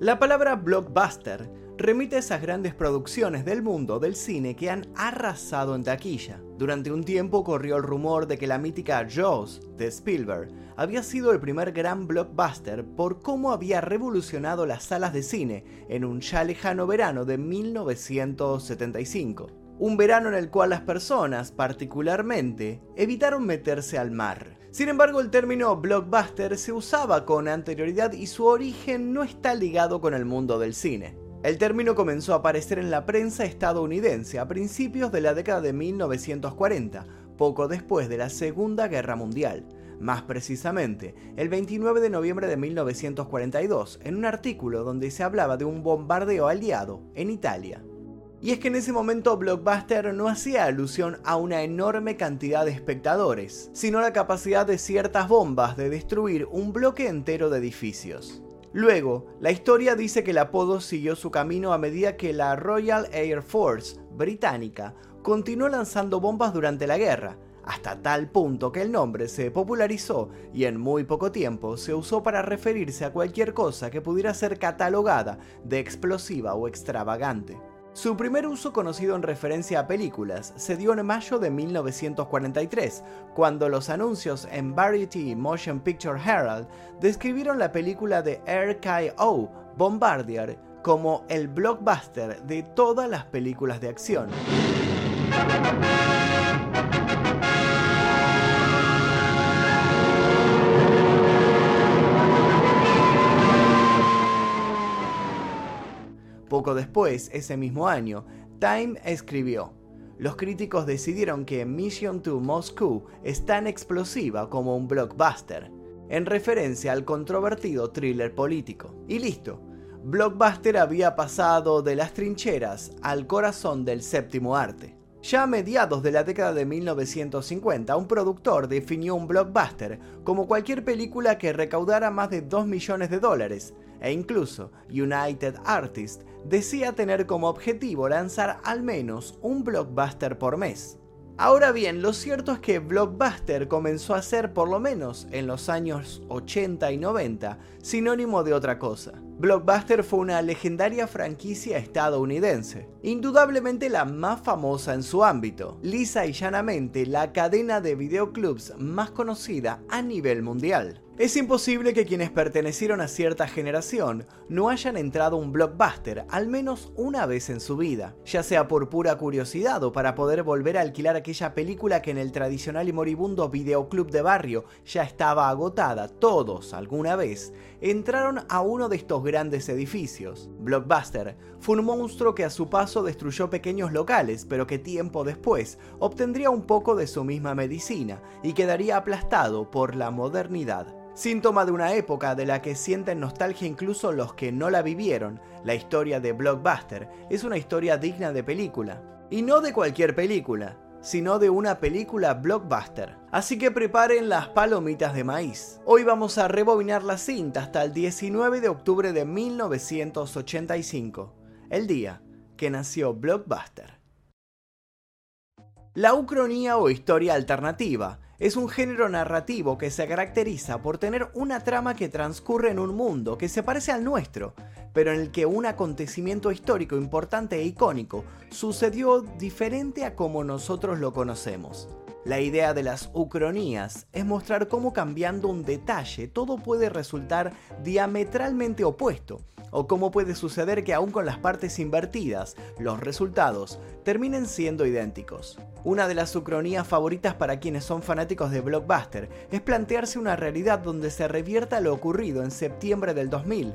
La palabra blockbuster remite a esas grandes producciones del mundo del cine que han arrasado en taquilla. Durante un tiempo corrió el rumor de que la mítica Jaws de Spielberg había sido el primer gran blockbuster por cómo había revolucionado las salas de cine en un ya lejano verano de 1975. Un verano en el cual las personas, particularmente, evitaron meterse al mar. Sin embargo, el término blockbuster se usaba con anterioridad y su origen no está ligado con el mundo del cine. El término comenzó a aparecer en la prensa estadounidense a principios de la década de 1940, poco después de la Segunda Guerra Mundial. Más precisamente, el 29 de noviembre de 1942, en un artículo donde se hablaba de un bombardeo aliado en Italia. Y es que en ese momento Blockbuster no hacía alusión a una enorme cantidad de espectadores, sino a la capacidad de ciertas bombas de destruir un bloque entero de edificios. Luego, la historia dice que el apodo siguió su camino a medida que la Royal Air Force británica continuó lanzando bombas durante la guerra, hasta tal punto que el nombre se popularizó y en muy poco tiempo se usó para referirse a cualquier cosa que pudiera ser catalogada de explosiva o extravagante. Su primer uso conocido en referencia a películas se dio en mayo de 1943, cuando los anuncios en Variety Motion Picture Herald describieron la película de RKO, Bombardier, como el blockbuster de todas las películas de acción. Poco después, ese mismo año, Time escribió, los críticos decidieron que Mission to Moscow es tan explosiva como un blockbuster, en referencia al controvertido thriller político. Y listo, Blockbuster había pasado de las trincheras al corazón del séptimo arte. Ya a mediados de la década de 1950, un productor definió un blockbuster como cualquier película que recaudara más de 2 millones de dólares, e incluso United Artists decía tener como objetivo lanzar al menos un blockbuster por mes. Ahora bien, lo cierto es que Blockbuster comenzó a ser, por lo menos en los años 80 y 90, sinónimo de otra cosa. Blockbuster fue una legendaria franquicia estadounidense, indudablemente la más famosa en su ámbito, lisa y llanamente la cadena de videoclubs más conocida a nivel mundial. Es imposible que quienes pertenecieron a cierta generación no hayan entrado a un blockbuster al menos una vez en su vida, ya sea por pura curiosidad o para poder volver a alquilar aquella película que en el tradicional y moribundo videoclub de barrio ya estaba agotada. Todos, alguna vez, entraron a uno de estos grandes edificios. Blockbuster fue un monstruo que a su paso destruyó pequeños locales, pero que tiempo después obtendría un poco de su misma medicina y quedaría aplastado por la modernidad. Síntoma de una época de la que sienten nostalgia incluso los que no la vivieron, la historia de Blockbuster es una historia digna de película. Y no de cualquier película, sino de una película blockbuster. Así que preparen las palomitas de maíz. Hoy vamos a rebobinar la cinta hasta el 19 de octubre de 1985, el día que nació Blockbuster. La ucronía o historia alternativa es un género narrativo que se caracteriza por tener una trama que transcurre en un mundo que se parece al nuestro, pero en el que un acontecimiento histórico importante e icónico sucedió diferente a como nosotros lo conocemos. La idea de las ucronías es mostrar cómo cambiando un detalle todo puede resultar diametralmente opuesto, o cómo puede suceder que aún con las partes invertidas, los resultados terminen siendo idénticos. Una de las ucronías favoritas para quienes son fanáticos de Blockbuster es plantearse una realidad donde se revierta lo ocurrido en septiembre del 2000.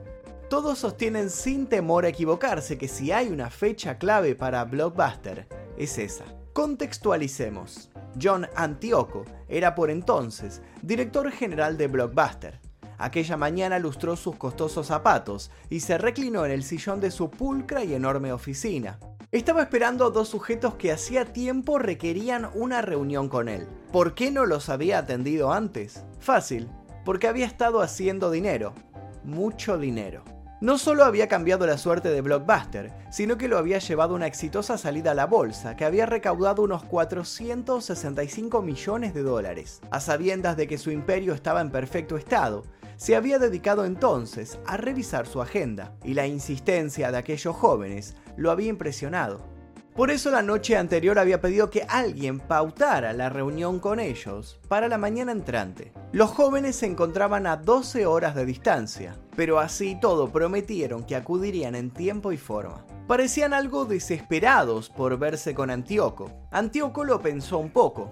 Todos sostienen sin temor a equivocarse que si hay una fecha clave para Blockbuster, es esa. Contextualicemos. John Antioco era por entonces director general de Blockbuster. Aquella mañana lustró sus costosos zapatos y se reclinó en el sillón de su pulcra y enorme oficina. Estaba esperando a dos sujetos que hacía tiempo requerían una reunión con él. ¿Por qué no los había atendido antes? Fácil, porque había estado haciendo dinero. Mucho dinero. No solo había cambiado la suerte de Blockbuster, sino que lo había llevado a una exitosa salida a la bolsa, que había recaudado unos 465 millones de dólares. A sabiendas de que su imperio estaba en perfecto estado, se había dedicado entonces a revisar su agenda y la insistencia de aquellos jóvenes lo había impresionado. Por eso la noche anterior había pedido que alguien pautara la reunión con ellos para la mañana entrante. Los jóvenes se encontraban a 12 horas de distancia, pero así todo prometieron que acudirían en tiempo y forma. Parecían algo desesperados por verse con Antíoco. Antíoco lo pensó un poco.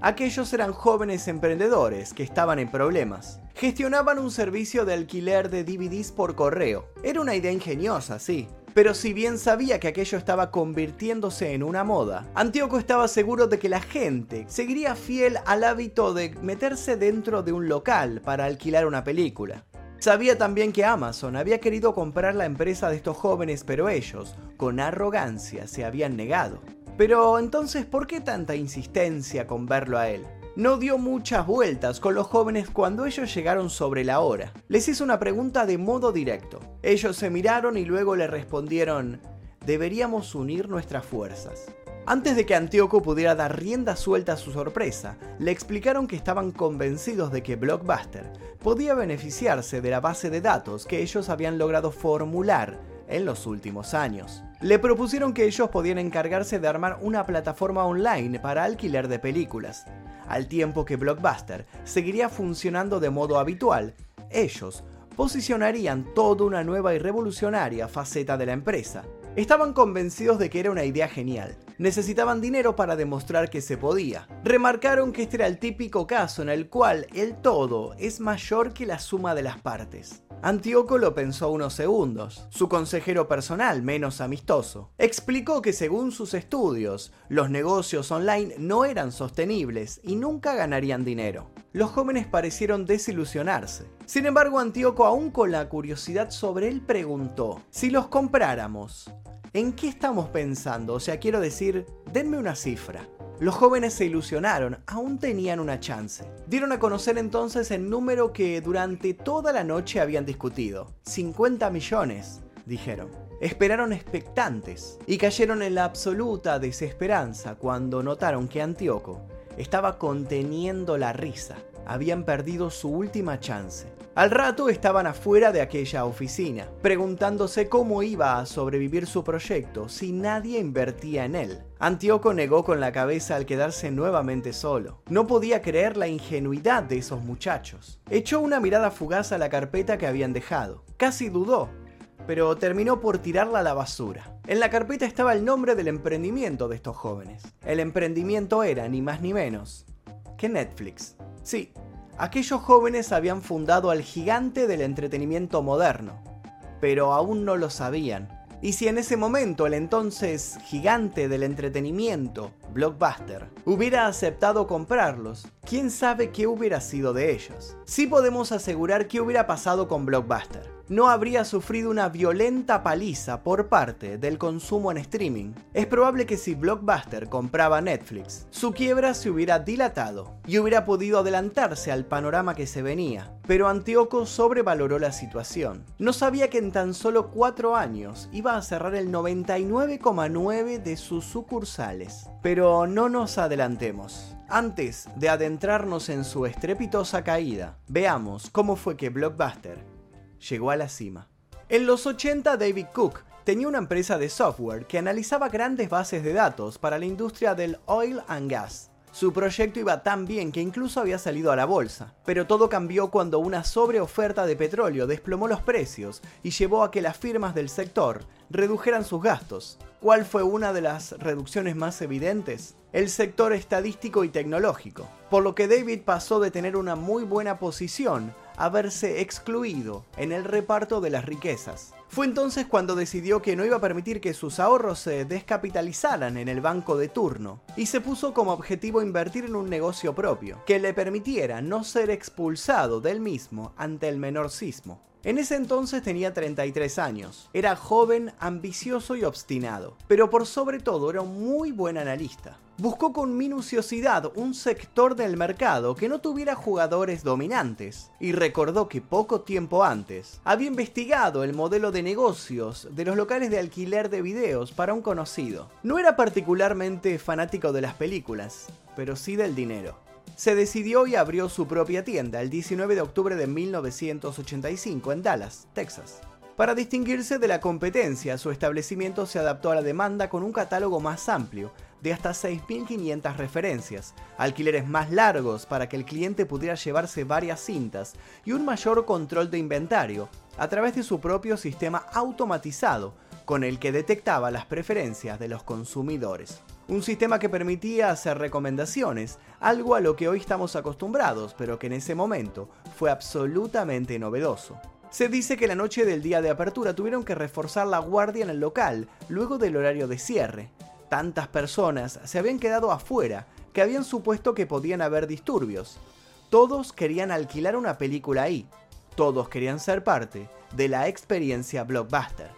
Aquellos eran jóvenes emprendedores que estaban en problemas. Gestionaban un servicio de alquiler de DVDs por correo. Era una idea ingeniosa, sí, pero si bien sabía que aquello estaba convirtiéndose en una moda, Antíoco estaba seguro de que la gente seguiría fiel al hábito de meterse dentro de un local para alquilar una película. Sabía también que Amazon había querido comprar la empresa de estos jóvenes, pero ellos, con arrogancia, se habían negado. Pero entonces, ¿por qué tanta insistencia con verlo a él? No dio muchas vueltas con los jóvenes cuando ellos llegaron sobre la hora. Les hizo una pregunta de modo directo. Ellos se miraron y luego le respondieron, deberíamos unir nuestras fuerzas. Antes de que Antíoco pudiera dar rienda suelta a su sorpresa, le explicaron que estaban convencidos de que Blockbuster podía beneficiarse de la base de datos que ellos habían logrado formular en los últimos años. Le propusieron que ellos podían encargarse de armar una plataforma online para alquiler de películas, al tiempo que Blockbuster seguiría funcionando de modo habitual, ellos posicionarían toda una nueva y revolucionaria faceta de la empresa. Estaban convencidos de que era una idea genial. Necesitaban dinero para demostrar que se podía. Remarcaron que este era el típico caso en el cual el todo es mayor que la suma de las partes. Antíoco lo pensó unos segundos. Su consejero personal, menos amistoso, explicó que según sus estudios, los negocios online no eran sostenibles y nunca ganarían dinero. Los jóvenes parecieron desilusionarse. Sin embargo, Antíoco, aún con la curiosidad sobre él, preguntó, si los compráramos, ¿en qué estamos pensando? O sea, quiero decir, denme una cifra. Los jóvenes se ilusionaron, aún tenían una chance. Dieron a conocer entonces el número que durante toda la noche habían discutido. 50 millones, dijeron. Esperaron expectantes y cayeron en la absoluta desesperanza cuando notaron que Antíoco estaba conteniendo la risa. Habían perdido su última chance. Al rato estaban afuera de aquella oficina, preguntándose cómo iba a sobrevivir su proyecto si nadie invertía en él. Antíoco negó con la cabeza al quedarse nuevamente solo. No podía creer la ingenuidad de esos muchachos. Echó una mirada fugaz a la carpeta que habían dejado. Casi dudó, pero terminó por tirarla a la basura. En la carpeta estaba el nombre del emprendimiento de estos jóvenes. El emprendimiento era, ni más ni menos, que Netflix. Sí, aquellos jóvenes habían fundado al gigante del entretenimiento moderno, pero aún no lo sabían. Y si en ese momento el entonces gigante del entretenimiento, Blockbuster, hubiera aceptado comprarlos, quién sabe qué hubiera sido de ellos. Sí podemos asegurar qué hubiera pasado con Blockbuster no habría sufrido una violenta paliza por parte del consumo en streaming. Es probable que si Blockbuster compraba Netflix, su quiebra se hubiera dilatado y hubiera podido adelantarse al panorama que se venía. Pero Antíoco sobrevaloró la situación. No sabía que en tan solo cuatro años iba a cerrar el 99,9 de sus sucursales. Pero no nos adelantemos. Antes de adentrarnos en su estrepitosa caída, veamos cómo fue que Blockbuster llegó a la cima. En los 80 David Cook tenía una empresa de software que analizaba grandes bases de datos para la industria del oil and gas. Su proyecto iba tan bien que incluso había salido a la bolsa, pero todo cambió cuando una sobreoferta de petróleo desplomó los precios y llevó a que las firmas del sector redujeran sus gastos. ¿Cuál fue una de las reducciones más evidentes? El sector estadístico y tecnológico, por lo que David pasó de tener una muy buena posición a verse excluido en el reparto de las riquezas. Fue entonces cuando decidió que no iba a permitir que sus ahorros se descapitalizaran en el banco de turno y se puso como objetivo invertir en un negocio propio que le permitiera no ser expulsado del mismo ante el menor sismo. En ese entonces tenía 33 años, era joven, ambicioso y obstinado, pero por sobre todo era un muy buen analista. Buscó con minuciosidad un sector del mercado que no tuviera jugadores dominantes y recordó que poco tiempo antes había investigado el modelo de negocios de los locales de alquiler de videos para un conocido. No era particularmente fanático de las películas, pero sí del dinero. se decidió y abrió su propia tienda el 19 de octubre de 1985 en Dallas, Texas. Para distinguirse de la competencia, su establecimiento se adaptó a la demanda con un catálogo más amplio, de hasta 6.500 referencias, alquileres más largos para que el cliente pudiera llevarse varias cintas y un mayor control de inventario a través de su propio sistema automatizado con el que detectaba las preferencias de los consumidores. Un sistema que permitía hacer recomendaciones, algo a lo que hoy estamos acostumbrados, pero que en ese momento fue absolutamente novedoso. Se dice que la noche del día de apertura tuvieron que reforzar la guardia en el local luego del horario de cierre, Tantas personas se habían quedado afuera que habían supuesto que podían haber disturbios. Todos querían alquilar una película ahí. Todos querían ser parte de la experiencia blockbuster.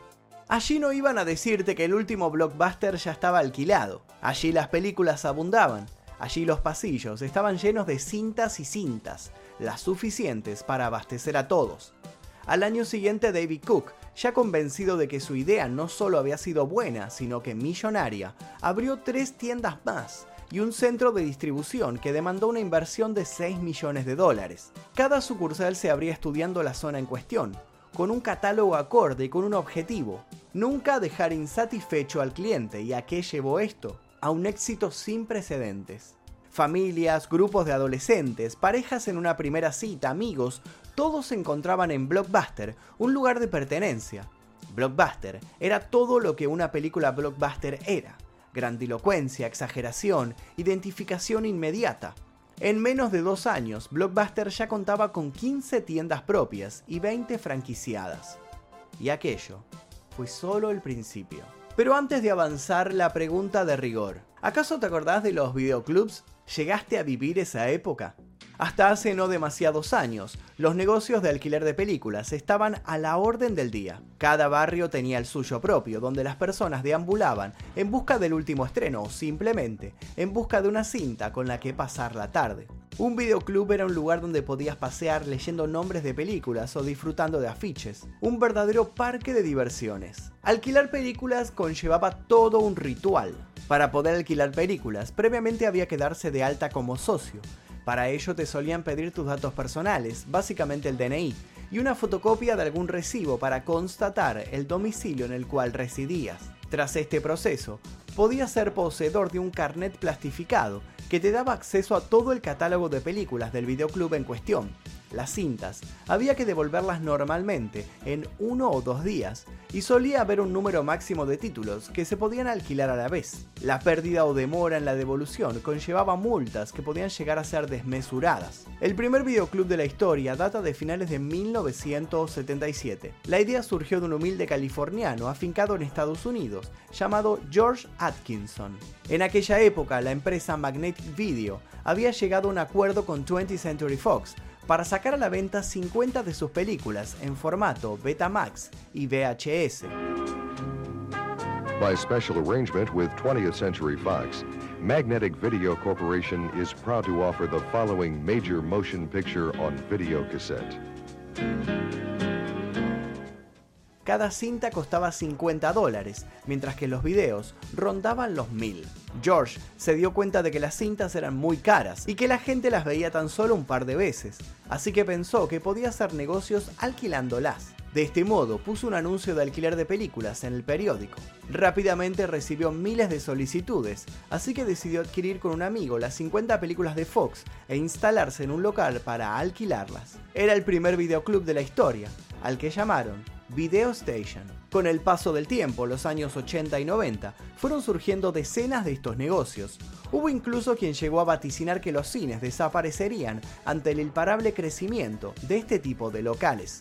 Allí no iban a decirte que el último blockbuster ya estaba alquilado. Allí las películas abundaban. Allí los pasillos estaban llenos de cintas y cintas, las suficientes para abastecer a todos. Al año siguiente David Cook ya convencido de que su idea no solo había sido buena, sino que millonaria, abrió tres tiendas más y un centro de distribución que demandó una inversión de 6 millones de dólares. Cada sucursal se abría estudiando la zona en cuestión, con un catálogo acorde y con un objetivo, nunca dejar insatisfecho al cliente. ¿Y a qué llevó esto? A un éxito sin precedentes. Familias, grupos de adolescentes, parejas en una primera cita, amigos, todos se encontraban en Blockbuster, un lugar de pertenencia. Blockbuster era todo lo que una película blockbuster era. Grandilocuencia, exageración, identificación inmediata. En menos de dos años, Blockbuster ya contaba con 15 tiendas propias y 20 franquiciadas. Y aquello fue solo el principio. Pero antes de avanzar, la pregunta de rigor. ¿Acaso te acordás de los videoclubs ¿Llegaste a vivir esa época? Hasta hace no demasiados años, los negocios de alquiler de películas estaban a la orden del día. Cada barrio tenía el suyo propio, donde las personas deambulaban en busca del último estreno o simplemente en busca de una cinta con la que pasar la tarde. Un videoclub era un lugar donde podías pasear leyendo nombres de películas o disfrutando de afiches. Un verdadero parque de diversiones. Alquilar películas conllevaba todo un ritual. Para poder alquilar películas, previamente había que darse de alta como socio. Para ello te solían pedir tus datos personales, básicamente el DNI, y una fotocopia de algún recibo para constatar el domicilio en el cual residías. Tras este proceso, podías ser poseedor de un carnet plastificado que te daba acceso a todo el catálogo de películas del videoclub en cuestión, las cintas, había que devolverlas normalmente en uno o dos días y solía haber un número máximo de títulos que se podían alquilar a la vez. La pérdida o demora en la devolución conllevaba multas que podían llegar a ser desmesuradas. El primer videoclub de la historia data de finales de 1977. La idea surgió de un humilde californiano afincado en Estados Unidos llamado George Atkinson. En aquella época la empresa Magnetic Video había llegado a un acuerdo con 20th Century Fox para sacar a la venta 50 de sus películas en formato Betamax y VHS. By special arrangement with 20th Century Fox, Magnetic Video Corporation is proud to offer the following major motion picture on video cassette. Cada cinta costaba 50 dólares, mientras que los videos rondaban los 1000. George se dio cuenta de que las cintas eran muy caras y que la gente las veía tan solo un par de veces, así que pensó que podía hacer negocios alquilándolas. De este modo puso un anuncio de alquiler de películas en el periódico. Rápidamente recibió miles de solicitudes, así que decidió adquirir con un amigo las 50 películas de Fox e instalarse en un local para alquilarlas. Era el primer videoclub de la historia, al que llamaron Video Station. Con el paso del tiempo, los años 80 y 90, fueron surgiendo decenas de estos negocios. Hubo incluso quien llegó a vaticinar que los cines desaparecerían ante el imparable crecimiento de este tipo de locales.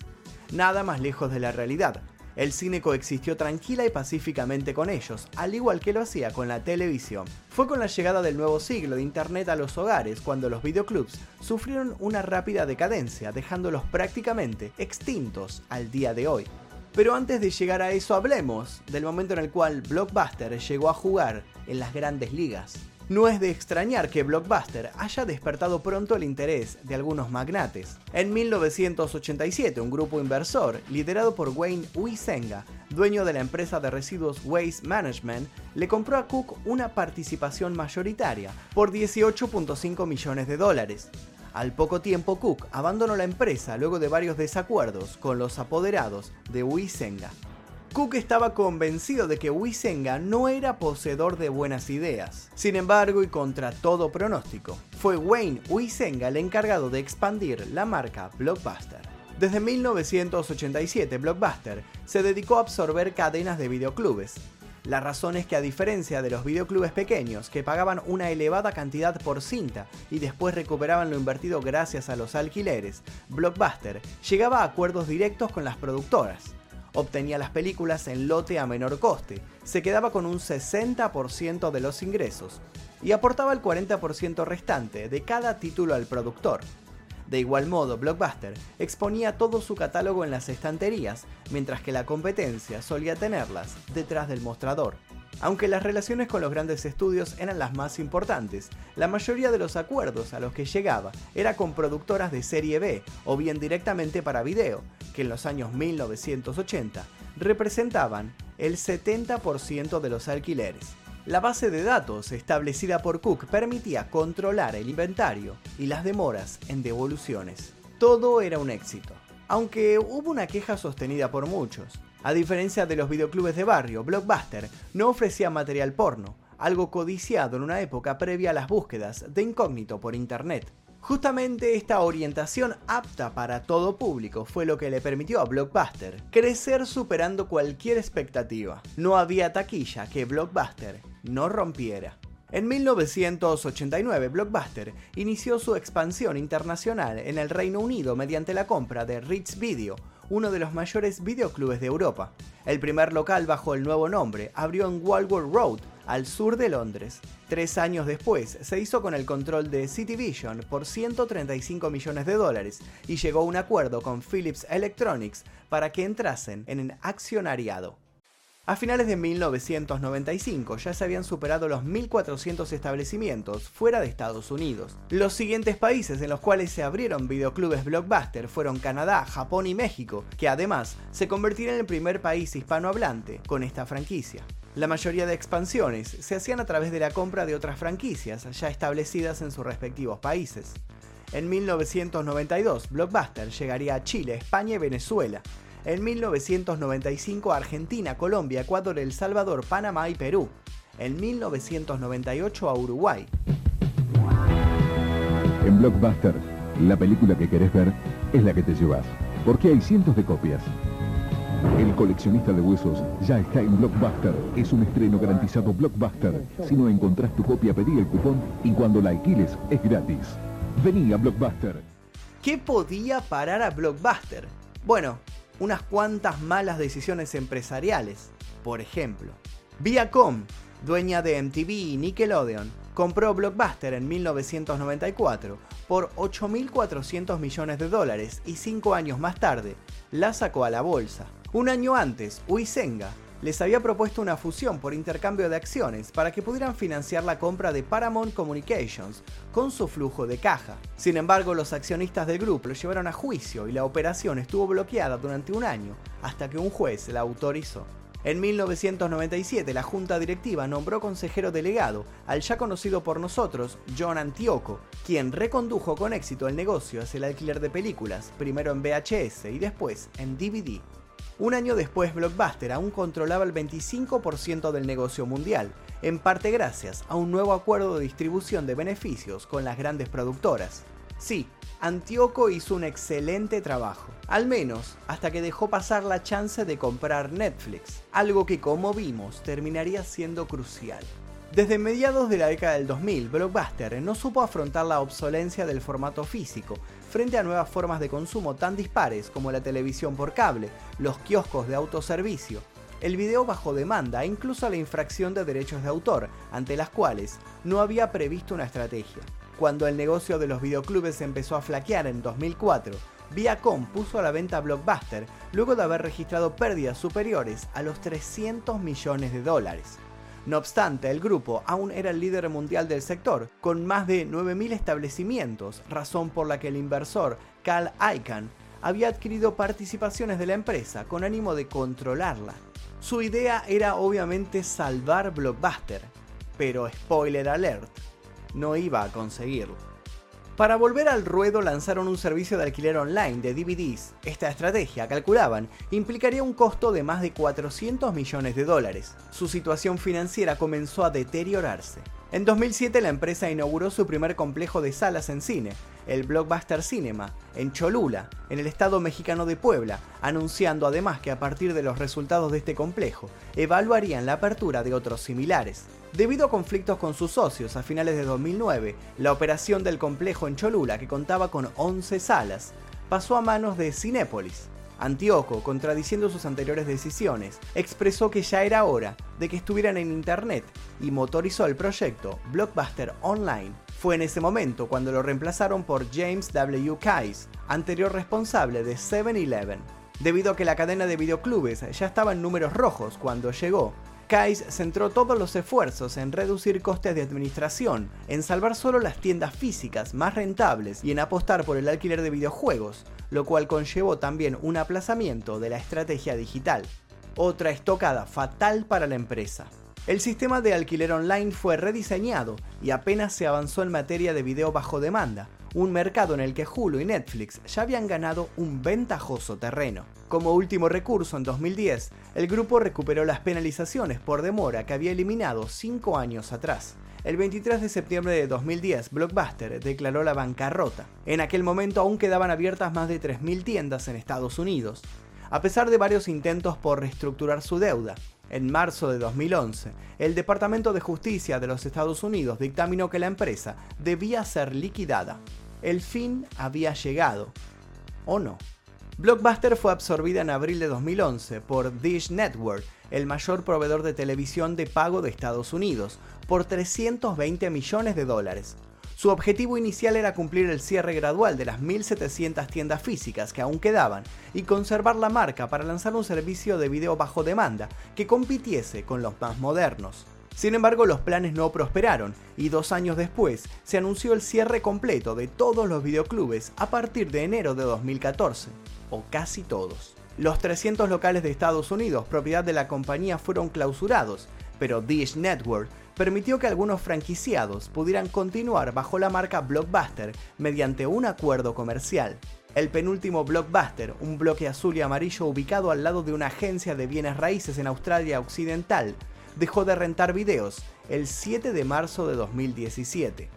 Nada más lejos de la realidad. El cine coexistió tranquila y pacíficamente con ellos, al igual que lo hacía con la televisión. Fue con la llegada del nuevo siglo de Internet a los hogares cuando los videoclubs sufrieron una rápida decadencia, dejándolos prácticamente extintos al día de hoy. Pero antes de llegar a eso hablemos del momento en el cual Blockbuster llegó a jugar en las grandes ligas. No es de extrañar que Blockbuster haya despertado pronto el interés de algunos magnates. En 1987, un grupo inversor, liderado por Wayne Huizenga, dueño de la empresa de residuos Waste Management, le compró a Cook una participación mayoritaria por 18.5 millones de dólares. Al poco tiempo, Cook abandonó la empresa luego de varios desacuerdos con los apoderados de Huizenga. Cook estaba convencido de que Huizenga no era poseedor de buenas ideas. Sin embargo, y contra todo pronóstico, fue Wayne Huizenga el encargado de expandir la marca Blockbuster. Desde 1987, Blockbuster se dedicó a absorber cadenas de videoclubes. La razón es que a diferencia de los videoclubes pequeños que pagaban una elevada cantidad por cinta y después recuperaban lo invertido gracias a los alquileres, Blockbuster llegaba a acuerdos directos con las productoras obtenía las películas en lote a menor coste, se quedaba con un 60% de los ingresos y aportaba el 40% restante de cada título al productor. De igual modo, Blockbuster exponía todo su catálogo en las estanterías, mientras que la competencia solía tenerlas detrás del mostrador. Aunque las relaciones con los grandes estudios eran las más importantes, la mayoría de los acuerdos a los que llegaba era con productoras de serie B o bien directamente para video, que en los años 1980 representaban el 70% de los alquileres. La base de datos establecida por Cook permitía controlar el inventario y las demoras en devoluciones. Todo era un éxito, aunque hubo una queja sostenida por muchos. A diferencia de los videoclubes de barrio, Blockbuster no ofrecía material porno, algo codiciado en una época previa a las búsquedas de incógnito por Internet. Justamente esta orientación apta para todo público fue lo que le permitió a Blockbuster crecer superando cualquier expectativa. No había taquilla que Blockbuster no rompiera. En 1989, Blockbuster inició su expansión internacional en el Reino Unido mediante la compra de Ritz Video, uno de los mayores videoclubes de Europa. El primer local bajo el nuevo nombre abrió en Walworth Road, al sur de Londres. Tres años después se hizo con el control de Cityvision por 135 millones de dólares y llegó a un acuerdo con Philips Electronics para que entrasen en el accionariado. A finales de 1995 ya se habían superado los 1.400 establecimientos fuera de Estados Unidos. Los siguientes países en los cuales se abrieron videoclubes blockbuster fueron Canadá, Japón y México, que además se convirtieron en el primer país hispanohablante con esta franquicia. La mayoría de expansiones se hacían a través de la compra de otras franquicias ya establecidas en sus respectivos países. En 1992, Blockbuster llegaría a Chile, España y Venezuela, en 1995 Argentina, Colombia, Ecuador, El Salvador, Panamá y Perú. En 1998 a Uruguay. En Blockbuster, la película que querés ver es la que te llevas, porque hay cientos de copias. El coleccionista de huesos ya está en Blockbuster. Es un estreno garantizado Blockbuster. Si no encontrás tu copia, pedí el cupón y cuando la alquiles es gratis. Vení a Blockbuster. ¿Qué podía parar a Blockbuster? Bueno, unas cuantas malas decisiones empresariales. Por ejemplo, Viacom, dueña de MTV y Nickelodeon, compró Blockbuster en 1994 por 8.400 millones de dólares y cinco años más tarde la sacó a la bolsa. Un año antes, Uisenga les había propuesto una fusión por intercambio de acciones para que pudieran financiar la compra de Paramount Communications con su flujo de caja. Sin embargo, los accionistas del grupo lo llevaron a juicio y la operación estuvo bloqueada durante un año hasta que un juez la autorizó. En 1997 la junta directiva nombró consejero delegado al ya conocido por nosotros John Antioco, quien recondujo con éxito el negocio hacia el alquiler de películas, primero en VHS y después en DVD. Un año después, Blockbuster aún controlaba el 25% del negocio mundial, en parte gracias a un nuevo acuerdo de distribución de beneficios con las grandes productoras. Sí, Antioco hizo un excelente trabajo, al menos hasta que dejó pasar la chance de comprar Netflix, algo que como vimos terminaría siendo crucial. Desde mediados de la década del 2000, Blockbuster no supo afrontar la obsolencia del formato físico frente a nuevas formas de consumo tan dispares como la televisión por cable, los kioscos de autoservicio, el video bajo demanda e incluso la infracción de derechos de autor, ante las cuales no había previsto una estrategia. Cuando el negocio de los videoclubes empezó a flaquear en 2004, Viacom puso a la venta Blockbuster luego de haber registrado pérdidas superiores a los 300 millones de dólares. No obstante, el grupo aún era el líder mundial del sector, con más de 9.000 establecimientos, razón por la que el inversor Carl Icahn había adquirido participaciones de la empresa con ánimo de controlarla. Su idea era obviamente salvar Blockbuster, pero spoiler alert, no iba a conseguirlo. Para volver al ruedo lanzaron un servicio de alquiler online de DVDs. Esta estrategia, calculaban, implicaría un costo de más de 400 millones de dólares. Su situación financiera comenzó a deteriorarse. En 2007 la empresa inauguró su primer complejo de salas en cine, el Blockbuster Cinema, en Cholula, en el estado mexicano de Puebla, anunciando además que a partir de los resultados de este complejo, evaluarían la apertura de otros similares. Debido a conflictos con sus socios a finales de 2009, la operación del complejo en Cholula, que contaba con 11 salas, pasó a manos de Cinépolis. Antioco, contradiciendo sus anteriores decisiones, expresó que ya era hora de que estuvieran en Internet y motorizó el proyecto Blockbuster Online. Fue en ese momento cuando lo reemplazaron por James W. Kais, anterior responsable de 7-Eleven. Debido a que la cadena de videoclubes ya estaba en números rojos cuando llegó, Kais centró todos los esfuerzos en reducir costes de administración, en salvar solo las tiendas físicas más rentables y en apostar por el alquiler de videojuegos, lo cual conllevó también un aplazamiento de la estrategia digital. Otra estocada fatal para la empresa. El sistema de alquiler online fue rediseñado y apenas se avanzó en materia de video bajo demanda, un mercado en el que Hulu y Netflix ya habían ganado un ventajoso terreno. Como último recurso, en 2010, el grupo recuperó las penalizaciones por demora que había eliminado cinco años atrás. El 23 de septiembre de 2010, Blockbuster declaró la bancarrota. En aquel momento aún quedaban abiertas más de 3.000 tiendas en Estados Unidos. A pesar de varios intentos por reestructurar su deuda, en marzo de 2011, el Departamento de Justicia de los Estados Unidos dictaminó que la empresa debía ser liquidada. El fin había llegado. ¿O no? Blockbuster fue absorbida en abril de 2011 por Dish Network, el mayor proveedor de televisión de pago de Estados Unidos, por 320 millones de dólares. Su objetivo inicial era cumplir el cierre gradual de las 1.700 tiendas físicas que aún quedaban y conservar la marca para lanzar un servicio de video bajo demanda que compitiese con los más modernos. Sin embargo, los planes no prosperaron y dos años después se anunció el cierre completo de todos los videoclubes a partir de enero de 2014, o casi todos. Los 300 locales de Estados Unidos, propiedad de la compañía, fueron clausurados, pero Dish Network permitió que algunos franquiciados pudieran continuar bajo la marca Blockbuster mediante un acuerdo comercial. El penúltimo Blockbuster, un bloque azul y amarillo ubicado al lado de una agencia de bienes raíces en Australia Occidental, dejó de rentar videos el 7 de marzo de 2017.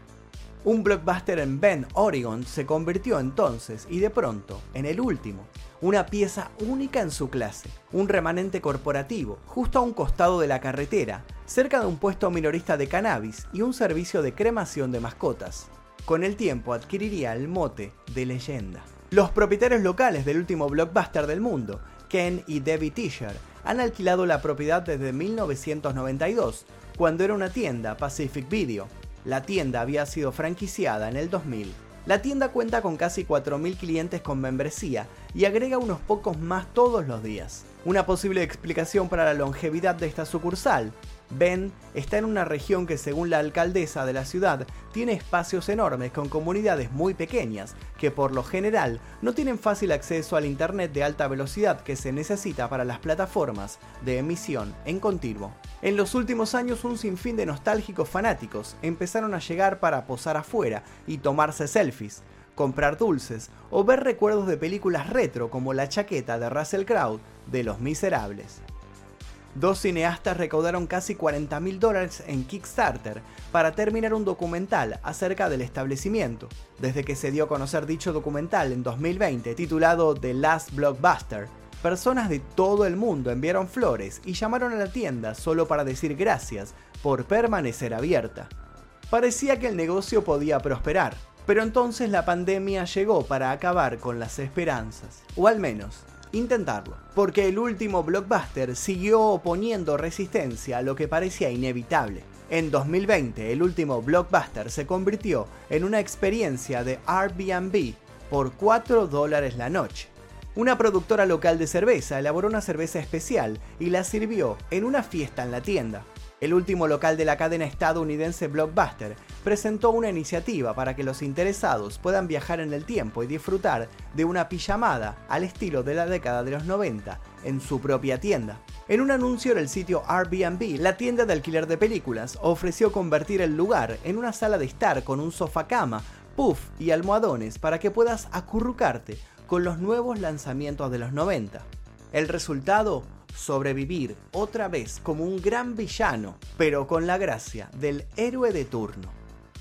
Un blockbuster en Bend, Oregon, se convirtió entonces y de pronto en el último, una pieza única en su clase, un remanente corporativo, justo a un costado de la carretera, cerca de un puesto minorista de cannabis y un servicio de cremación de mascotas. Con el tiempo adquiriría el mote de leyenda. Los propietarios locales del último blockbuster del mundo, Ken y Debbie Tischer, han alquilado la propiedad desde 1992, cuando era una tienda Pacific Video. La tienda había sido franquiciada en el 2000. La tienda cuenta con casi 4.000 clientes con membresía y agrega unos pocos más todos los días. Una posible explicación para la longevidad de esta sucursal Ben está en una región que según la alcaldesa de la ciudad tiene espacios enormes con comunidades muy pequeñas que por lo general no tienen fácil acceso al internet de alta velocidad que se necesita para las plataformas de emisión en continuo. En los últimos años un sinfín de nostálgicos fanáticos empezaron a llegar para posar afuera y tomarse selfies, comprar dulces o ver recuerdos de películas retro como la chaqueta de Russell Crowe de Los Miserables. Dos cineastas recaudaron casi 40 mil dólares en Kickstarter para terminar un documental acerca del establecimiento. Desde que se dio a conocer dicho documental en 2020 titulado The Last Blockbuster, personas de todo el mundo enviaron flores y llamaron a la tienda solo para decir gracias por permanecer abierta. Parecía que el negocio podía prosperar, pero entonces la pandemia llegó para acabar con las esperanzas, o al menos intentarlo, porque el último blockbuster siguió oponiendo resistencia a lo que parecía inevitable. En 2020, el último blockbuster se convirtió en una experiencia de Airbnb por 4 dólares la noche. Una productora local de cerveza elaboró una cerveza especial y la sirvió en una fiesta en la tienda. El último local de la cadena estadounidense Blockbuster presentó una iniciativa para que los interesados puedan viajar en el tiempo y disfrutar de una pijamada al estilo de la década de los 90 en su propia tienda. En un anuncio del sitio Airbnb, la tienda de alquiler de películas ofreció convertir el lugar en una sala de estar con un sofá cama, puff y almohadones para que puedas acurrucarte con los nuevos lanzamientos de los 90. El resultado, sobrevivir otra vez como un gran villano, pero con la gracia del héroe de turno.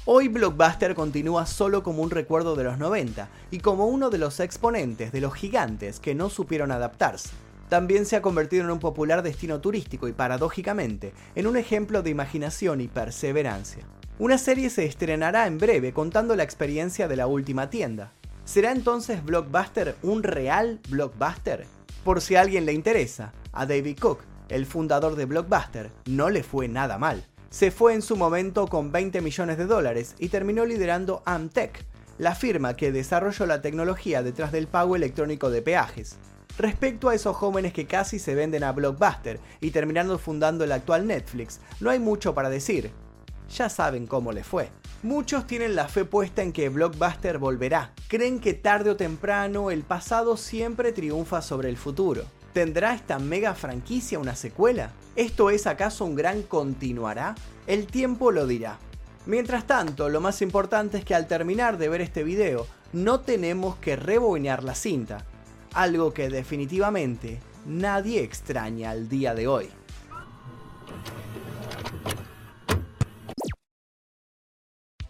Hoy Blockbuster continúa solo como un recuerdo de los 90 y como uno de los exponentes de los gigantes que no supieron adaptarse. También se ha convertido en un popular destino turístico y paradójicamente en un ejemplo de imaginación y perseverancia. Una serie se estrenará en breve contando la experiencia de la última tienda. ¿Será entonces Blockbuster un real blockbuster? Por si a alguien le interesa, a David Cook, el fundador de Blockbuster, no le fue nada mal. Se fue en su momento con 20 millones de dólares y terminó liderando Amtech, la firma que desarrolló la tecnología detrás del pago electrónico de peajes. Respecto a esos jóvenes que casi se venden a Blockbuster y terminando fundando el actual Netflix, no hay mucho para decir. Ya saben cómo le fue. Muchos tienen la fe puesta en que Blockbuster volverá. Creen que tarde o temprano el pasado siempre triunfa sobre el futuro. ¿Tendrá esta mega franquicia una secuela? ¿Esto es acaso un gran continuará? El tiempo lo dirá. Mientras tanto, lo más importante es que al terminar de ver este video, no tenemos que rebobinar la cinta, algo que definitivamente nadie extraña al día de hoy.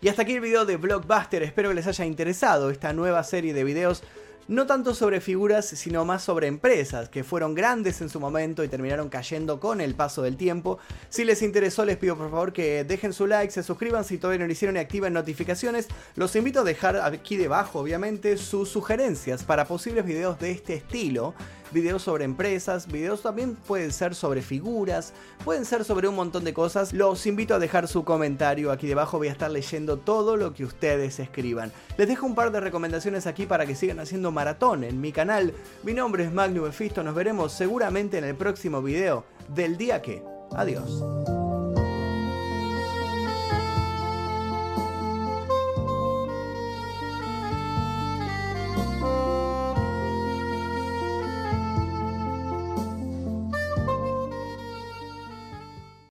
Y hasta aquí el video de Blockbuster, espero que les haya interesado esta nueva serie de videos no tanto sobre figuras, sino más sobre empresas que fueron grandes en su momento y terminaron cayendo con el paso del tiempo. Si les interesó, les pido por favor que dejen su like, se suscriban si todavía no lo hicieron y activen notificaciones. Los invito a dejar aquí debajo, obviamente, sus sugerencias para posibles videos de este estilo videos sobre empresas, videos también pueden ser sobre figuras, pueden ser sobre un montón de cosas. Los invito a dejar su comentario aquí debajo, voy a estar leyendo todo lo que ustedes escriban. Les dejo un par de recomendaciones aquí para que sigan haciendo maratón en mi canal. Mi nombre es Magnum Efisto, nos veremos seguramente en el próximo video del día que. Adiós.